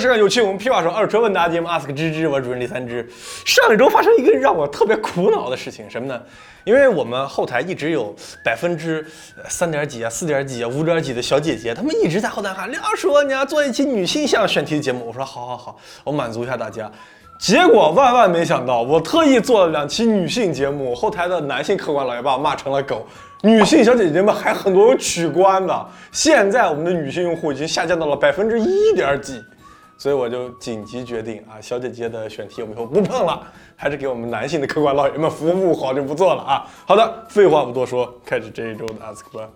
是有趣，我们屁话说二车问答节目，ask 芝芝，我是主任李三芝。上一周发生一个让我特别苦恼的事情，什么呢？因为我们后台一直有百分之三点几啊、四点几啊、五点几的小姐姐，她们一直在后台喊廖叔，你要做一期女性向选题的节目。我说好好好，我满足一下大家。结果万万没想到，我特意做了两期女性节目，后台的男性客官老爷把我骂成了狗，女性小姐姐们还很多有取关的。现在我们的女性用户已经下降到了百分之一点几，所以我就紧急决定啊，小姐姐的选题我们以后不碰了，还是给我们男性的客官老爷们服务好就不做了啊。好的，废话不多说，开始这一周的 ask 吧。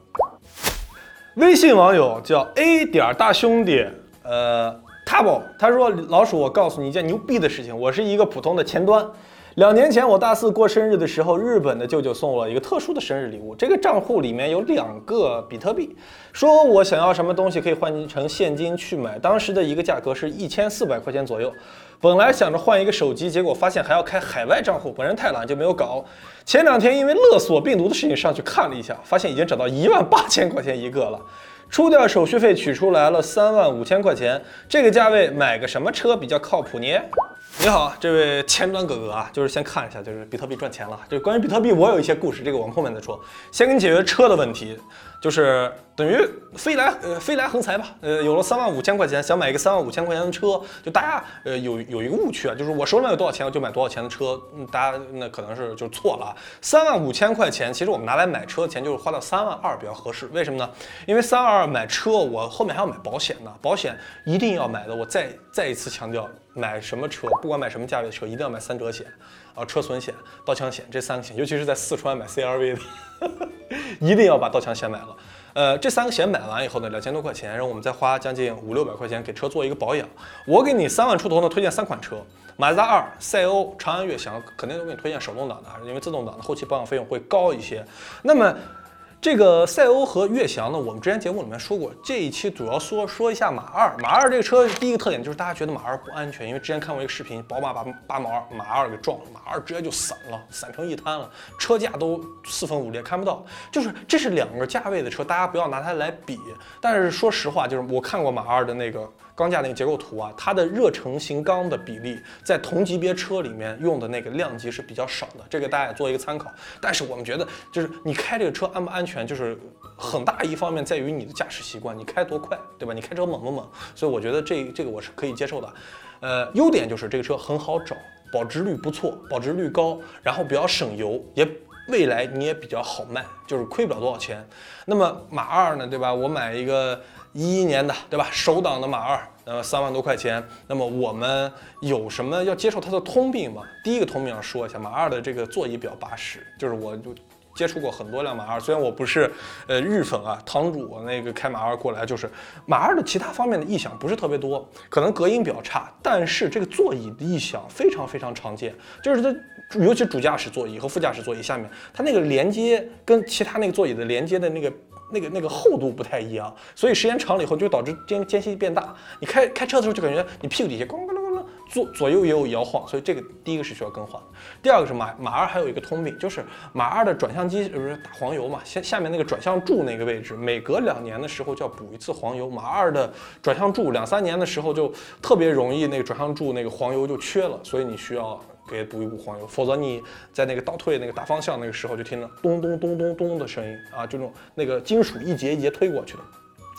微信网友叫 A 点大兄弟，呃。，table，他说：“老鼠，我告诉你一件牛逼的事情，我是一个普通的前端。两年前我大四过生日的时候，日本的舅舅送我一个特殊的生日礼物，这个账户里面有两个比特币，说我想要什么东西可以换成现金去买，当时的一个价格是一千四百块钱左右。本来想着换一个手机，结果发现还要开海外账户，本人太懒就没有搞。前两天因为勒索病毒的事情上去看了一下，发现已经涨到一万八千块钱一个了。”出掉手续费取出来了三万五千块钱，这个价位买个什么车比较靠谱呢？你好，这位前端哥哥啊，就是先看一下，就是比特币赚钱了。就关于比特币，我有一些故事，这个我们后面再说。先给你解决车的问题，就是等于飞来呃飞来横财吧。呃，有了三万五千块钱，想买一个三万五千块钱的车，就大家呃有有一个误区啊，就是我手里面有多少钱，我就买多少钱的车。嗯，大家那可能是就错了。啊。三万五千块钱，其实我们拿来买车的钱就是花到三万二比较合适。为什么呢？因为三万二买车，我后面还要买保险呢，保险一定要买的。我再再一次强调。买什么车，不管买什么价位的车，一定要买三者险啊，车损险、盗抢险这三个险，尤其是在四川买 CRV 的，一定要把盗抢险买了。呃，这三个险买完以后呢，两千多块钱，然后我们再花将近五六百块钱给车做一个保养。我给你三万出头呢，推荐三款车：马自达二、赛欧、长安悦翔，肯定都给你推荐手动挡的，因为自动挡的后期保养费用会高一些。那么。这个赛欧和悦翔呢，我们之前节目里面说过，这一期主要说说一下马二。马二这个车第一个特点就是大家觉得马二不安全，因为之前看过一个视频，宝马把把马二马二给撞了，马二直接就散了，散成一滩了，车架都四分五裂，看不到。就是这是两个价位的车，大家不要拿它来比。但是说实话，就是我看过马二的那个。钢架那个结构图啊，它的热成型钢的比例在同级别车里面用的那个量级是比较少的，这个大家也做一个参考。但是我们觉得，就是你开这个车安不安全，就是很大一方面在于你的驾驶习惯，你开多快，对吧？你开车猛不猛？所以我觉得这这个我是可以接受的。呃，优点就是这个车很好找，保值率不错，保值率高，然后比较省油，也未来你也比较好卖，就是亏不了多少钱。那么马二呢，对吧？我买一个。一一年的，对吧？首档的马二，那么，三万多块钱。那么我们有什么要接受它的通病吗？第一个通病要说一下，马二的这个座椅比较巴适，就是我就接触过很多辆马二，虽然我不是呃日粉啊，堂主那个开马二过来，就是马二的其他方面的异响不是特别多，可能隔音比较差，但是这个座椅的异响非常非常常见，就是它尤其主驾驶座椅和副驾驶座椅下面，它那个连接跟其他那个座椅的连接的那个。那个那个厚度不太一样，所以时间长了以后就导致间间隙变大。你开开车的时候就感觉你屁股底下咣咣咣左左右也有摇晃，所以这个第一个是需要更换。第二个是马马二还有一个通病，就是马二的转向机不是打黄油嘛，下下面那个转向柱那个位置，每隔两年的时候就要补一次黄油。马二的转向柱两三年的时候就特别容易那个转向柱那个黄油就缺了，所以你需要。给补一补黄油，否则你在那个倒退、那个打方向那个时候就听着咚咚咚咚咚的声音啊，这种那个金属一节一节推过去的。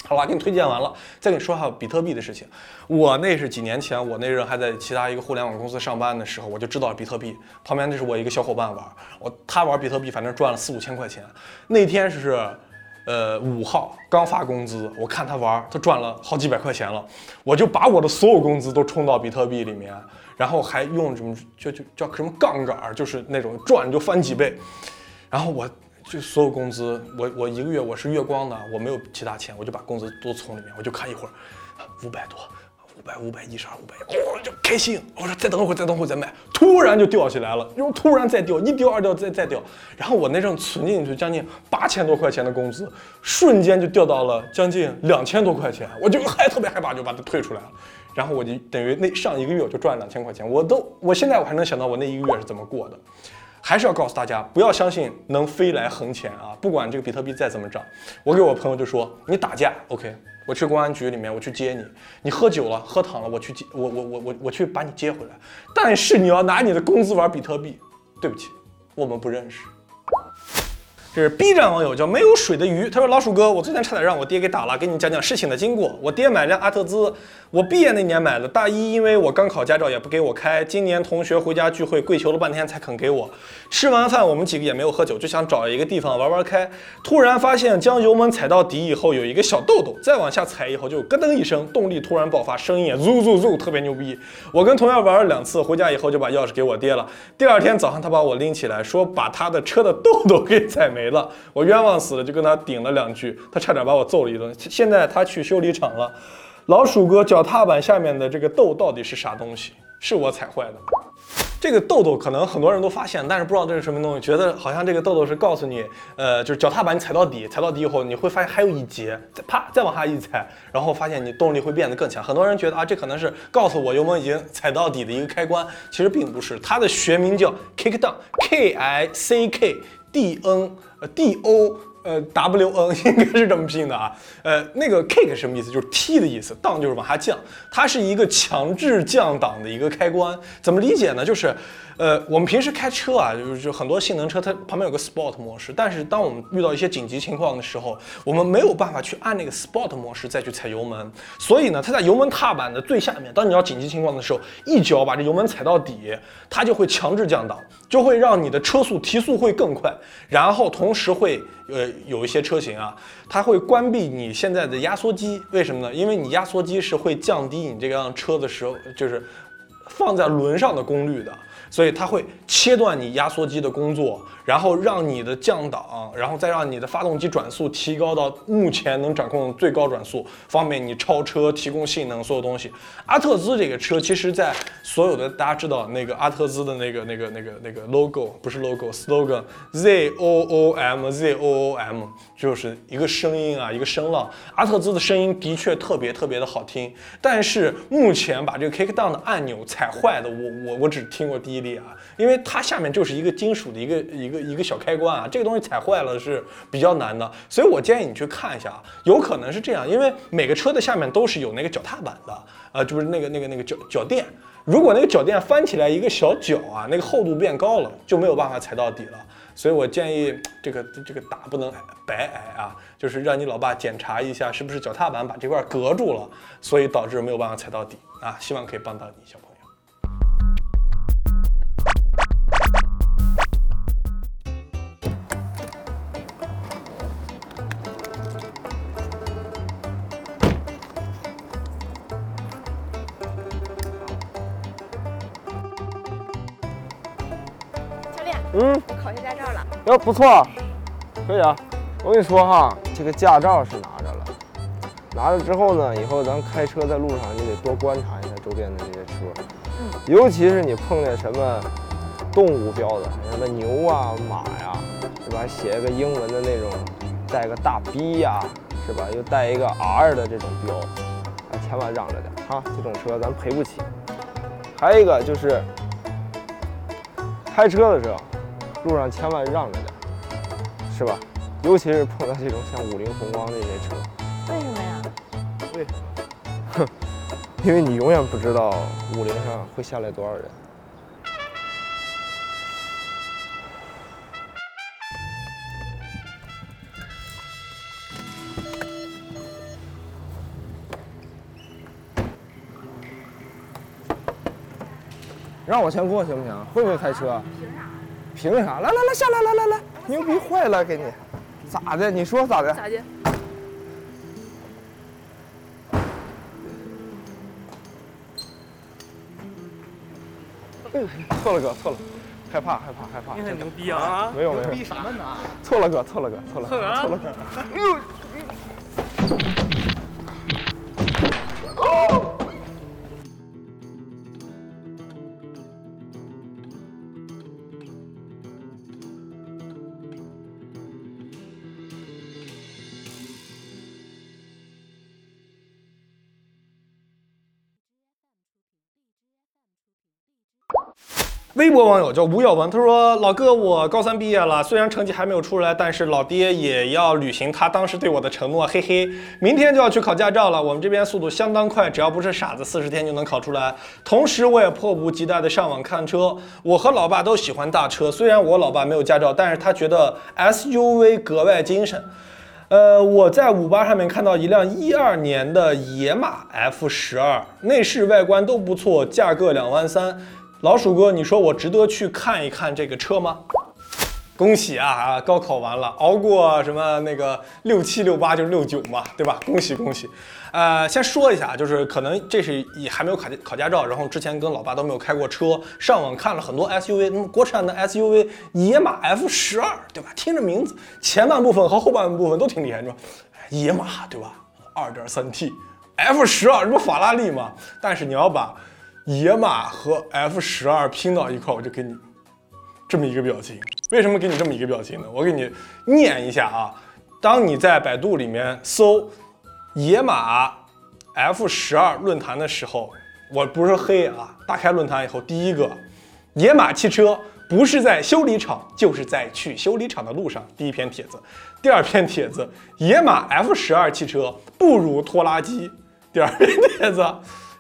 好了，给你推荐完了，再给你说一下比特币的事情。我那是几年前，我那人还在其他一个互联网公司上班的时候，我就知道比特币。旁边那是我一个小伙伴玩，我他玩比特币，反正赚了四五千块钱。那天是呃五号刚发工资，我看他玩，他赚了好几百块钱了，我就把我的所有工资都充到比特币里面。然后还用什么就就叫什么杠杆，就是那种赚就翻几倍。然后我就所有工资，我我一个月我是月光的，我没有其他钱，我就把工资都存里面，我就看一会儿，五百多，五百五百一十二五百，哦就开心。我说再等会儿再等会儿再买，突然就掉起来了，又突然再掉，一掉二掉再再掉。然后我那阵存进去将近八千多块钱的工资，瞬间就掉到了将近两千多块钱，我就还特别害怕，就把它退出来了。然后我就等于那上一个月我就赚两千块钱，我都我现在我还能想到我那一个月是怎么过的。还是要告诉大家，不要相信能飞来横钱啊！不管这个比特币再怎么涨，我给我朋友就说，你打架，OK，我去公安局里面，我去接你；你喝酒了、喝躺了，我去接，我我我我我去把你接回来。但是你要拿你的工资玩比特币，对不起，我们不认识。这是 B 站网友叫没有水的鱼，他说老鼠哥，我昨天差点让我爹给打了，给你讲讲事情的经过。我爹买辆阿特兹，我毕业那年买的，大一因为我刚考驾照也不给我开，今年同学回家聚会跪求了半天才肯给我。吃完饭我们几个也没有喝酒，就想找一个地方玩玩开。突然发现将油门踩到底以后有一个小豆豆，再往下踩以后就咯噔一声，动力突然爆发，声音也嗖嗖嗖，特别牛逼。我跟同学玩了两次，回家以后就把钥匙给我爹了。第二天早上他把我拎起来，说把他的车的豆豆给踩没。没了，我冤枉死了，就跟他顶了两句，他差点把我揍了一顿。现在他去修理厂了。老鼠哥，脚踏板下面的这个豆到底是啥东西？是我踩坏的。这个豆豆可能很多人都发现，但是不知道这是什么东西，觉得好像这个豆豆是告诉你，呃，就是脚踏板你踩到底，踩到底以后你会发现还有一节，再啪再往下一踩，然后发现你动力会变得更强。很多人觉得啊，这可能是告诉我油门已经踩到底的一个开关，其实并不是，它的学名叫 kick down，K I C K。D N 呃 D O 呃 W N 应该是这么拼的啊，呃那个 kick 什么意思？就是踢的意思，down 就是往下降，它是一个强制降档的一个开关。怎么理解呢？就是。呃，我们平时开车啊，就是就很多性能车，它旁边有个 Sport 模式。但是当我们遇到一些紧急情况的时候，我们没有办法去按那个 Sport 模式再去踩油门。所以呢，它在油门踏板的最下面。当你要紧急情况的时候，一脚把这油门踩到底，它就会强制降档，就会让你的车速提速会更快。然后同时会，呃，有一些车型啊，它会关闭你现在的压缩机。为什么呢？因为你压缩机是会降低你这辆车的时候，就是放在轮上的功率的。所以它会切断你压缩机的工作。然后让你的降档，然后再让你的发动机转速提高到目前能掌控最高转速，方便你超车、提供性能所有东西。阿特兹这个车，其实在所有的大家知道那个阿特兹的那个那个那个那个 logo 不是 logo，slogan Z O O M Z O O M 就是一个声音啊，一个声浪。阿特兹的声音的确特别特别的好听，但是目前把这个 kick down 的按钮踩坏的，我我我只听过第一例啊，因为它下面就是一个金属的一个一个。一个小开关啊，这个东西踩坏了是比较难的，所以我建议你去看一下啊，有可能是这样，因为每个车的下面都是有那个脚踏板的，呃，就是那个那个那个脚脚垫，如果那个脚垫翻起来一个小角啊，那个厚度变高了，就没有办法踩到底了，所以我建议这个这个打不能白挨啊，就是让你老爸检查一下是不是脚踏板把这块隔住了，所以导致没有办法踩到底啊，希望可以帮到你小哟，不错，可以啊。我跟你说哈，这个驾照是拿着了，拿着之后呢，以后咱开车在路上，你得多观察一下周边的这些车，嗯，尤其是你碰见什么动物标的，什么牛啊、马呀，是吧？写一个英文的那种，带个大 B 呀，是吧？又带一个 R 的这种标，啊，千万让着点哈，这种车咱赔不起。还有一个就是开车的时候。路上千万让着点，是吧？尤其是碰到这种像五菱宏光这些车，为什么呀？为什么？哼，因为你永远不知道五菱上会下来多少人。让我先过行不行？会不会开车？凭啥？来来来，下来来来来，牛逼坏了，给你，咋的？你说咋的？咋的？错了哥，错了，害怕害怕害怕。你很牛逼啊！没有没有。牛逼什么呢？错了哥，错了哥，错了，错了哥。微博网友叫吴耀文，他说：“老哥，我高三毕业了，虽然成绩还没有出来，但是老爹也要履行他当时对我的承诺，嘿嘿，明天就要去考驾照了。我们这边速度相当快，只要不是傻子，四十天就能考出来。同时，我也迫不及待的上网看车。我和老爸都喜欢大车，虽然我老爸没有驾照，但是他觉得 SUV 格外精神。呃，我在五八上面看到一辆一二年的野马 F 十二，内饰外观都不错，价格两万三。”老鼠哥，你说我值得去看一看这个车吗？恭喜啊啊！高考完了，熬过什么那个六七六八就是六九嘛，对吧？恭喜恭喜！呃，先说一下，就是可能这是也还没有考考驾照，然后之前跟老爸都没有开过车，上网看了很多 SUV，那么国产的 SUV 野马 F 十二，对吧？听着名字，前半部分和后半部分都挺厉害，是吧？野马，对吧？二点三 T F 十二，这不法拉利吗？但是你要把野马和 F 十二拼到一块，我就给你这么一个表情。为什么给你这么一个表情呢？我给你念一下啊。当你在百度里面搜野马 F 十二论坛的时候，我不是黑啊。打开论坛以后，第一个，野马汽车不是在修理厂，就是在去修理厂的路上。第一篇帖子，第二篇帖子，野马 F 十二汽车不如拖拉机。第二篇帖子。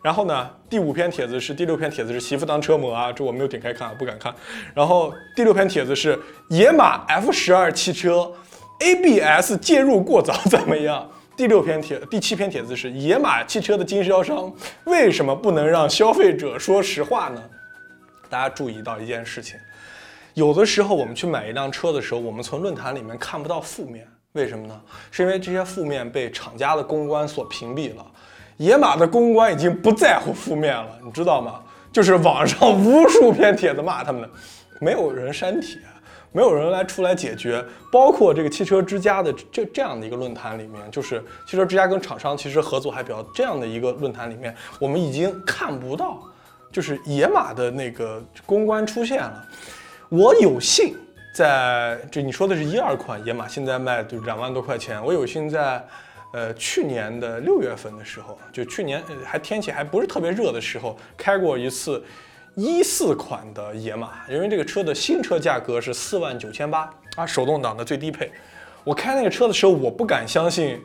然后呢，第五篇帖子是第六篇帖子是媳妇当车模啊，这我没有点开看，不敢看。然后第六篇帖子是野马 F 十二汽车 ABS 介入过早怎么样？第六篇帖，第七篇帖子是野马汽车的经销商为什么不能让消费者说实话呢？大家注意到一件事情，有的时候我们去买一辆车的时候，我们从论坛里面看不到负面，为什么呢？是因为这些负面被厂家的公关所屏蔽了。野马的公关已经不在乎负面了，你知道吗？就是网上 无数篇帖子骂他们，没有人删帖，没有人来出来解决。包括这个汽车之家的这这样的一个论坛里面，就是汽车之家跟厂商其实合作还比较这样的一个论坛里面，我们已经看不到，就是野马的那个公关出现了。我有幸在这，你说的是一二款野马，现在卖就两万多块钱，我有幸在。呃，去年的六月份的时候，就去年还天气还不是特别热的时候，开过一次一四款的野马，因为这个车的新车价格是四万九千八啊，手动挡的最低配。我开那个车的时候，我不敢相信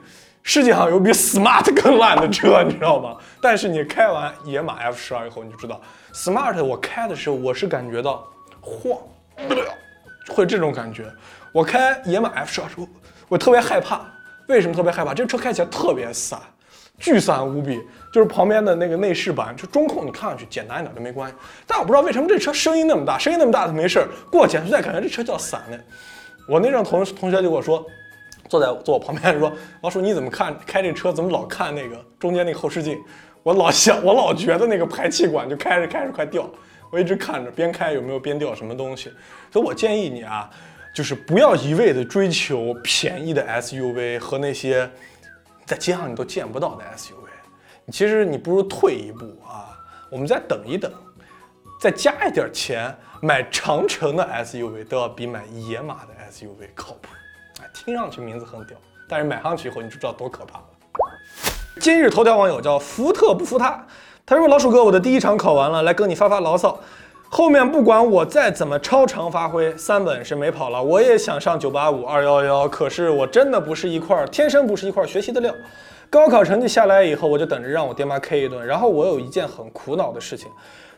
世界上有比 smart 更烂的车，你知道吗？但是你开完野马 F 十二以后，你就知道 smart 我开的时候，我是感觉到晃，会这种感觉。我开野马 F 十二时候，我特别害怕。为什么特别害怕？这车开起来特别散，巨散无比。就是旁边的那个内饰板，就中控，你看上去简单一点都没关系。但我不知道为什么这车声音那么大，声音那么大它没事儿，过减速带感觉这车叫散的。我那阵同同学就跟我说，坐在坐我旁边说，老叔你怎么看开这车怎么老看那个中间那个后视镜？我老想，我老觉得那个排气管就开着开着快掉。我一直看着，边开有没有边掉什么东西。所以我建议你啊。就是不要一味的追求便宜的 SUV 和那些在街上你都见不到的 SUV，其实你不如退一步啊，我们再等一等，再加一点钱买长城的 SUV 都要比买野马的 SUV 靠谱。哎，听上去名字很屌，但是买上去以后你就知道多可怕了。今日头条网友叫福特不服他，他说老鼠哥，我的第一场考完了，来跟你发发牢骚。后面不管我再怎么超常发挥，三本是没跑了。我也想上九八五、二幺幺，可是我真的不是一块，天生不是一块学习的料。高考成绩下来以后，我就等着让我爹妈 K 一顿。然后我有一件很苦恼的事情，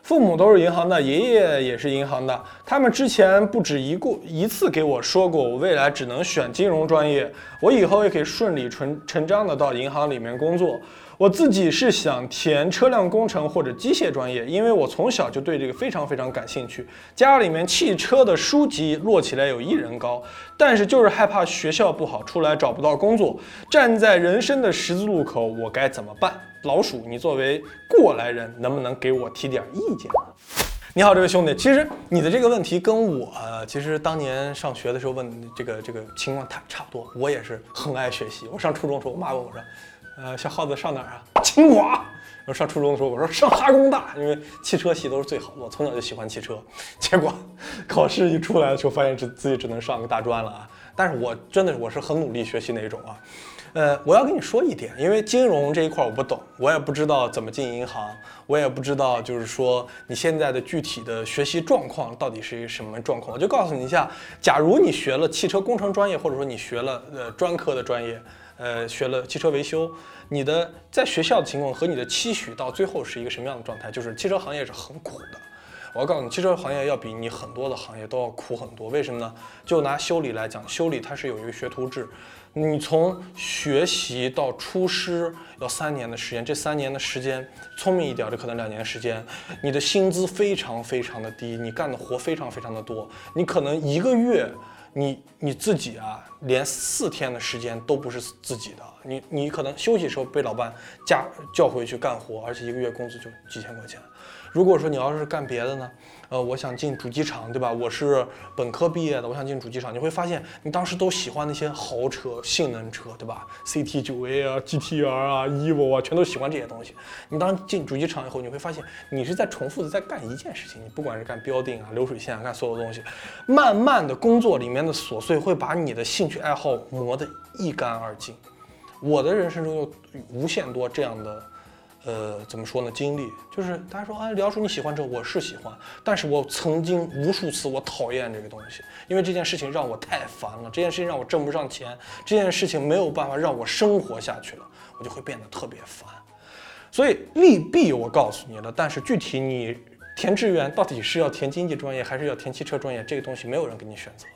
父母都是银行的，爷爷也是银行的，他们之前不止一过一次给我说过，我未来只能选金融专业，我以后也可以顺理成成章的到银行里面工作。我自己是想填车辆工程或者机械专业，因为我从小就对这个非常非常感兴趣。家里面汽车的书籍摞起来有一人高，但是就是害怕学校不好，出来找不到工作。站在人生的十字路口，我该怎么办？老鼠，你作为过来人，能不能给我提点意见？你好，这位兄弟，其实你的这个问题跟我其实当年上学的时候问这个这个情况差差不多。我也是很爱学习。我上初中的时候，我妈问我说。呃，小耗子上哪儿啊？清华。我上初中的时候，我说上哈工大，因为汽车系都是最好的。我从小就喜欢汽车，结果考试一出来的时候，发现只自己只能上个大专了啊。但是我真的我是很努力学习那种啊。呃，我要跟你说一点，因为金融这一块我不懂，我也不知道怎么进银行，我也不知道就是说你现在的具体的学习状况到底是一个什么状况。我就告诉你一下，假如你学了汽车工程专业，或者说你学了呃专科的专业，呃学了汽车维修，你的在学校的情况和你的期许到最后是一个什么样的状态？就是汽车行业是很苦的。我要告诉你，汽车行业要比你很多的行业都要苦很多。为什么呢？就拿修理来讲，修理它是有一个学徒制。你从学习到出师要三年的时间，这三年的时间，聪明一点的可能两年时间，你的薪资非常非常的低，你干的活非常非常的多，你可能一个月，你你自己啊，连四天的时间都不是自己的，你你可能休息时候被老板加叫回去干活，而且一个月工资就几千块钱。如果说你要是干别的呢？呃，我想进主机厂，对吧？我是本科毕业的，我想进主机厂。你会发现，你当时都喜欢那些豪车、性能车，对吧？CT 九 A 啊、GTR 啊、EVO 啊，全都喜欢这些东西。你当进主机厂以后，你会发现，你是在重复的在干一件事情。你不管是干标定啊、流水线啊，干所有东西，慢慢的工作里面的琐碎会把你的兴趣爱好磨得一干二净。我的人生中有无限多这样的。呃，怎么说呢？经历就是大家说啊，李叔你喜欢这，我是喜欢，但是我曾经无数次我讨厌这个东西，因为这件事情让我太烦了，这件事情让我挣不上钱，这件事情没有办法让我生活下去了，我就会变得特别烦。所以利弊我告诉你了，但是具体你填志愿到底是要填经济专业还是要填汽车专业，这个东西没有人给你选择，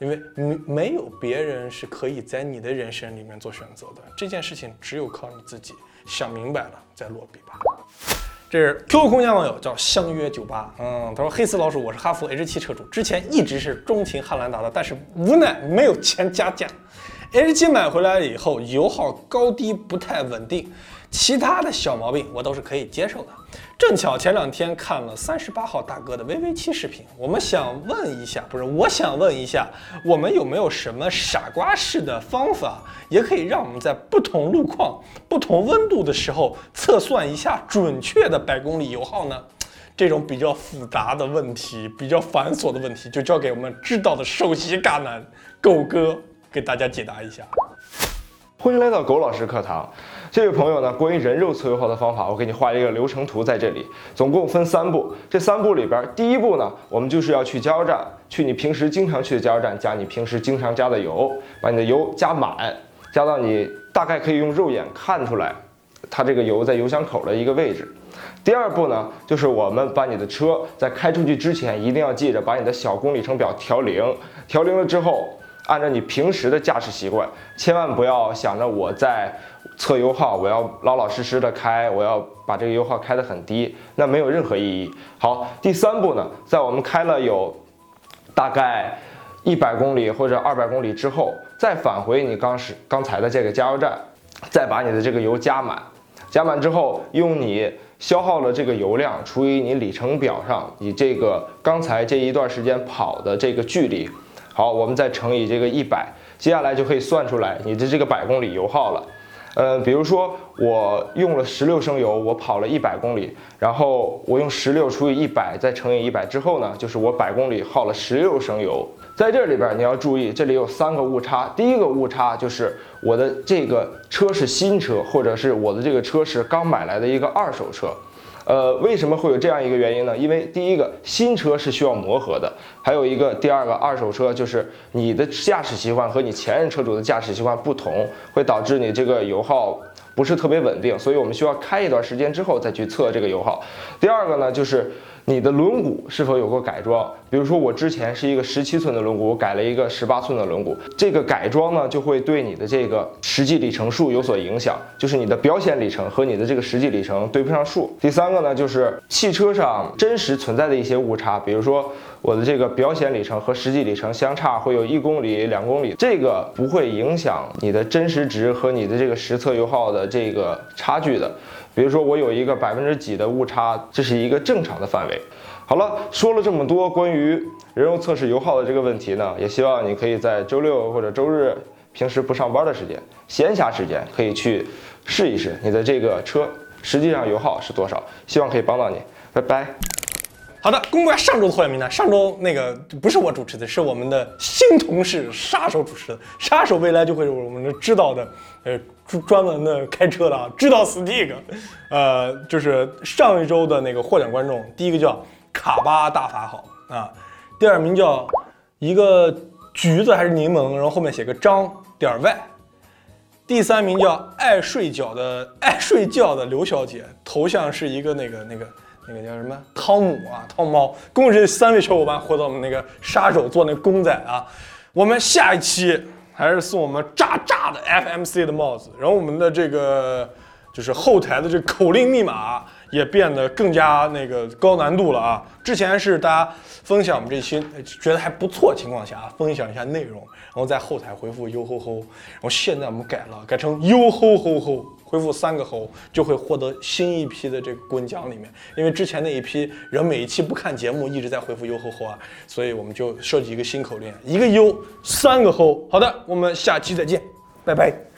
因为没没有别人是可以在你的人生里面做选择的，这件事情只有靠你自己。想明白了再落笔吧。这是 QQ 空间网友叫相约酒吧，嗯，他说黑丝老鼠，我是哈弗 H 七车主，之前一直是钟情汉兰达的，但是无奈没有钱加价。H 七买回来以后，油耗高低不太稳定，其他的小毛病我都是可以接受的。正巧前两天看了三十八号大哥的 VV 七视频，我们想问一下，不是，我想问一下，我们有没有什么傻瓜式的方法，也可以让我们在不同路况、不同温度的时候测算一下准确的百公里油耗呢？这种比较复杂的问题、比较繁琐的问题，就交给我们知道的首席尬男狗哥给大家解答一下。欢迎来到狗老师课堂。这位朋友呢，关于人肉测油耗的方法，我给你画了一个流程图在这里，总共分三步。这三步里边，第一步呢，我们就是要去加油站，去你平时经常去的加油站，加你平时经常加的油，把你的油加满，加到你大概可以用肉眼看出来，它这个油在油箱口的一个位置。第二步呢，就是我们把你的车在开出去之前，一定要记着把你的小公里程表调零，调零了之后，按照你平时的驾驶习惯，千万不要想着我在。测油耗，我要老老实实的开，我要把这个油耗开得很低，那没有任何意义。好，第三步呢，在我们开了有大概一百公里或者二百公里之后，再返回你刚是刚才的这个加油站，再把你的这个油加满，加满之后，用你消耗了这个油量除以你里程表上你这个刚才这一段时间跑的这个距离，好，我们再乘以这个一百，接下来就可以算出来你的这个百公里油耗了。呃，比如说我用了十六升油，我跑了一百公里，然后我用十六除以一百，再乘以一百之后呢，就是我百公里耗了十六升油。在这里边你要注意，这里有三个误差。第一个误差就是我的这个车是新车，或者是我的这个车是刚买来的一个二手车。呃，为什么会有这样一个原因呢？因为第一个新车是需要磨合的，还有一个第二个二手车就是你的驾驶习惯和你前任车主的驾驶习惯不同，会导致你这个油耗不是特别稳定，所以我们需要开一段时间之后再去测这个油耗。第二个呢，就是你的轮毂是否有过改装。比如说我之前是一个十七寸的轮毂，我改了一个十八寸的轮毂，这个改装呢就会对你的这个实际里程数有所影响，就是你的表显里程和你的这个实际里程对不上数。第三个呢就是汽车上真实存在的一些误差，比如说我的这个表显里程和实际里程相差会有一公里、两公里，这个不会影响你的真实值和你的这个实测油耗的这个差距的。比如说我有一个百分之几的误差，这是一个正常的范围。好了，说了这么多关于人肉测试油耗的这个问题呢，也希望你可以在周六或者周日平时不上班的时间，闲暇时间可以去试一试你的这个车实际上油耗是多少，希望可以帮到你。拜拜。好的，公布一下上周的获奖名单。上周那个不是我主持的，是我们的新同事杀手主持的。杀手未来就会是我们的知道的，呃，专门的开车的啊，知道 stick。呃，就是上一周的那个获奖观众，第一个叫卡巴大法好啊，第二名叫一个橘子还是柠檬，然后后面写个张点 y。第三名叫爱睡觉的爱睡觉的刘小姐，头像是一个那个那个。那个叫什么汤姆啊，汤猫，恭喜这三位小伙伴获得我们那个杀手做那公仔啊！我们下一期还是送我们炸炸的 FMC 的帽子，然后我们的这个就是后台的这口令密码也变得更加那个高难度了啊！之前是大家分享我们这期觉得还不错情况下分享一下内容，然后在后台回复哟吼吼，然后现在我们改了，改成哟吼吼吼。回复三个猴就会获得新一批的这个滚奖里面，因为之前那一批人每一期不看节目一直在回复优吼吼啊，所以我们就设计一个新口令，一个优三个猴。好的，我们下期再见，拜拜。